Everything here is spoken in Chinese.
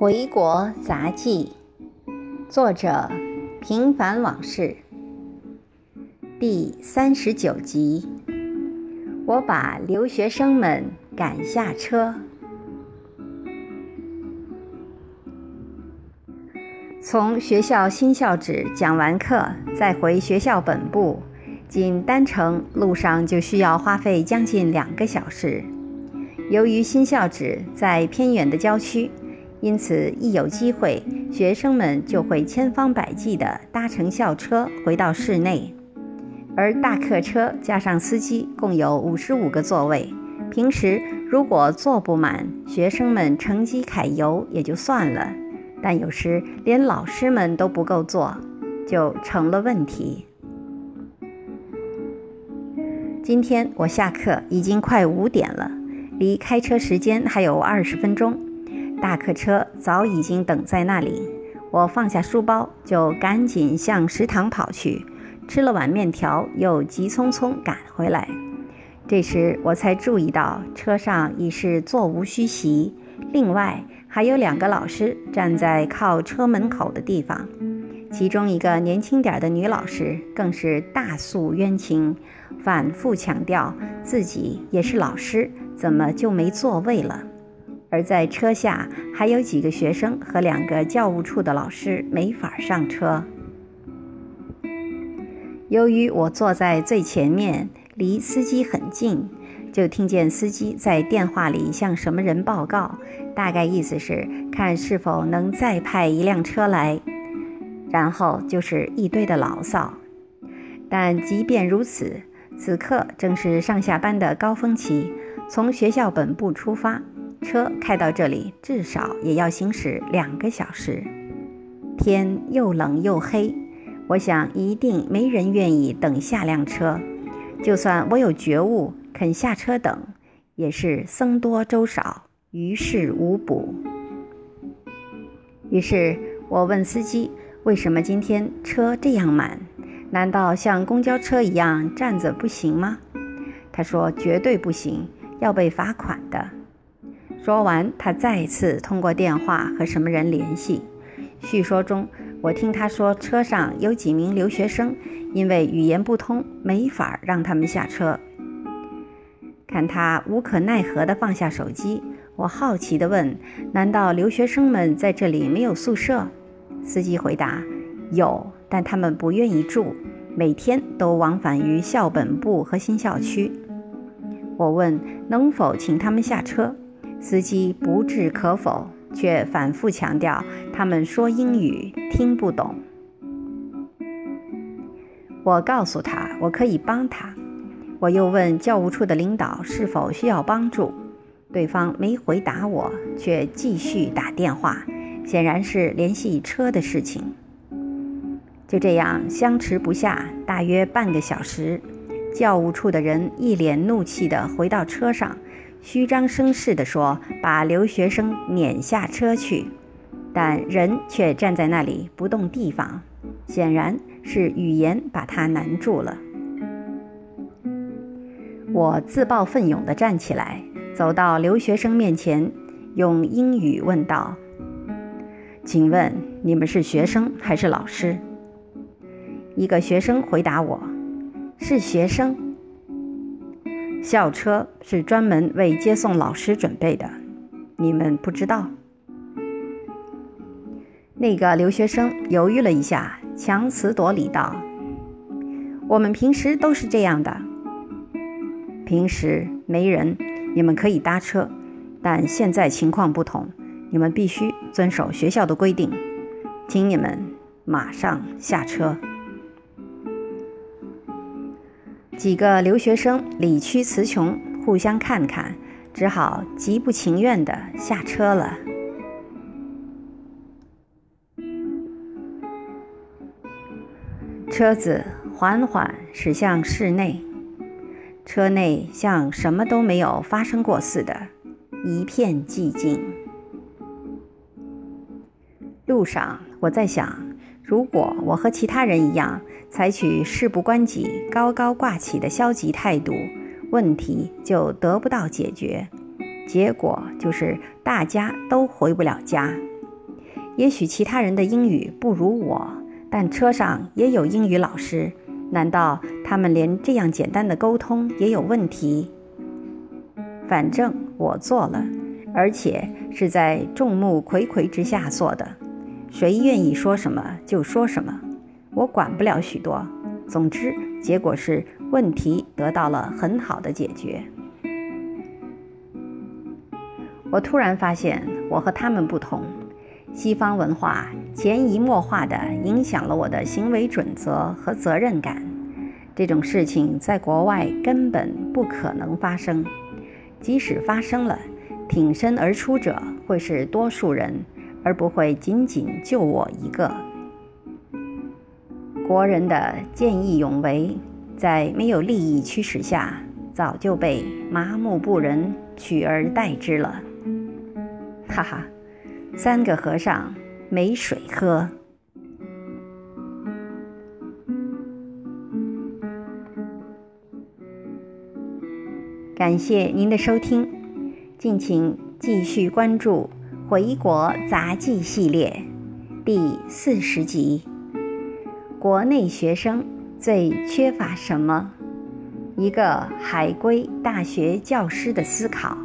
回国杂记，作者平凡往事，第三十九集。我把留学生们赶下车。从学校新校址讲完课，再回学校本部，仅单程路上就需要花费将近两个小时。由于新校址在偏远的郊区。因此，一有机会，学生们就会千方百计地搭乘校车回到室内。而大客车加上司机共有五十五个座位，平时如果坐不满，学生们乘机揩油也就算了，但有时连老师们都不够坐，就成了问题。今天我下课已经快五点了，离开车时间还有二十分钟。大客车早已经等在那里，我放下书包就赶紧向食堂跑去，吃了碗面条，又急匆匆赶回来。这时我才注意到车上已是座无虚席，另外还有两个老师站在靠车门口的地方，其中一个年轻点的女老师更是大诉冤情，反复强调自己也是老师，怎么就没座位了。而在车下还有几个学生和两个教务处的老师没法上车。由于我坐在最前面，离司机很近，就听见司机在电话里向什么人报告，大概意思是看是否能再派一辆车来，然后就是一堆的牢骚。但即便如此，此刻正是上下班的高峰期，从学校本部出发。车开到这里，至少也要行驶两个小时。天又冷又黑，我想一定没人愿意等下辆车。就算我有觉悟，肯下车等，也是僧多粥少，于事无补。于是我问司机：“为什么今天车这样满？难道像公交车一样站着不行吗？”他说：“绝对不行，要被罚款的。”说完，他再次通过电话和什么人联系。叙说中，我听他说，车上有几名留学生，因为语言不通，没法让他们下车。看他无可奈何地放下手机，我好奇地问：“难道留学生们在这里没有宿舍？”司机回答：“有，但他们不愿意住，每天都往返于校本部和新校区。”我问：“能否请他们下车？”司机不置可否，却反复强调他们说英语听不懂。我告诉他我可以帮他。我又问教务处的领导是否需要帮助，对方没回答我，却继续打电话，显然是联系车的事情。就这样相持不下，大约半个小时，教务处的人一脸怒气地回到车上。虚张声势地说：“把留学生撵下车去。”但人却站在那里不动地方，显然是语言把他难住了。我自报奋勇地站起来，走到留学生面前，用英语问道：“请问你们是学生还是老师？”一个学生回答我：“是学生。”校车是专门为接送老师准备的，你们不知道？那个留学生犹豫了一下，强词夺理道：“我们平时都是这样的。平时没人，你们可以搭车，但现在情况不同，你们必须遵守学校的规定，请你们马上下车。”几个留学生理屈词穷，互相看看，只好极不情愿地下车了。车子缓缓驶向室内，车内像什么都没有发生过似的，一片寂静。路上，我在想。如果我和其他人一样采取事不关己、高高挂起的消极态度，问题就得不到解决，结果就是大家都回不了家。也许其他人的英语不如我，但车上也有英语老师。难道他们连这样简单的沟通也有问题？反正我做了，而且是在众目睽睽之下做的。谁愿意说什么就说什么，我管不了许多。总之，结果是问题得到了很好的解决。我突然发现，我和他们不同。西方文化潜移默化地影响了我的行为准则和责任感。这种事情在国外根本不可能发生。即使发生了，挺身而出者会是多数人，而不会仅仅就我一个。国人的见义勇为，在没有利益驱使下，早就被麻木不仁取而代之了。哈哈，三个和尚没水喝。感谢您的收听，敬请继续关注《回国杂技》系列第四十集：国内学生最缺乏什么？一个海归大学教师的思考。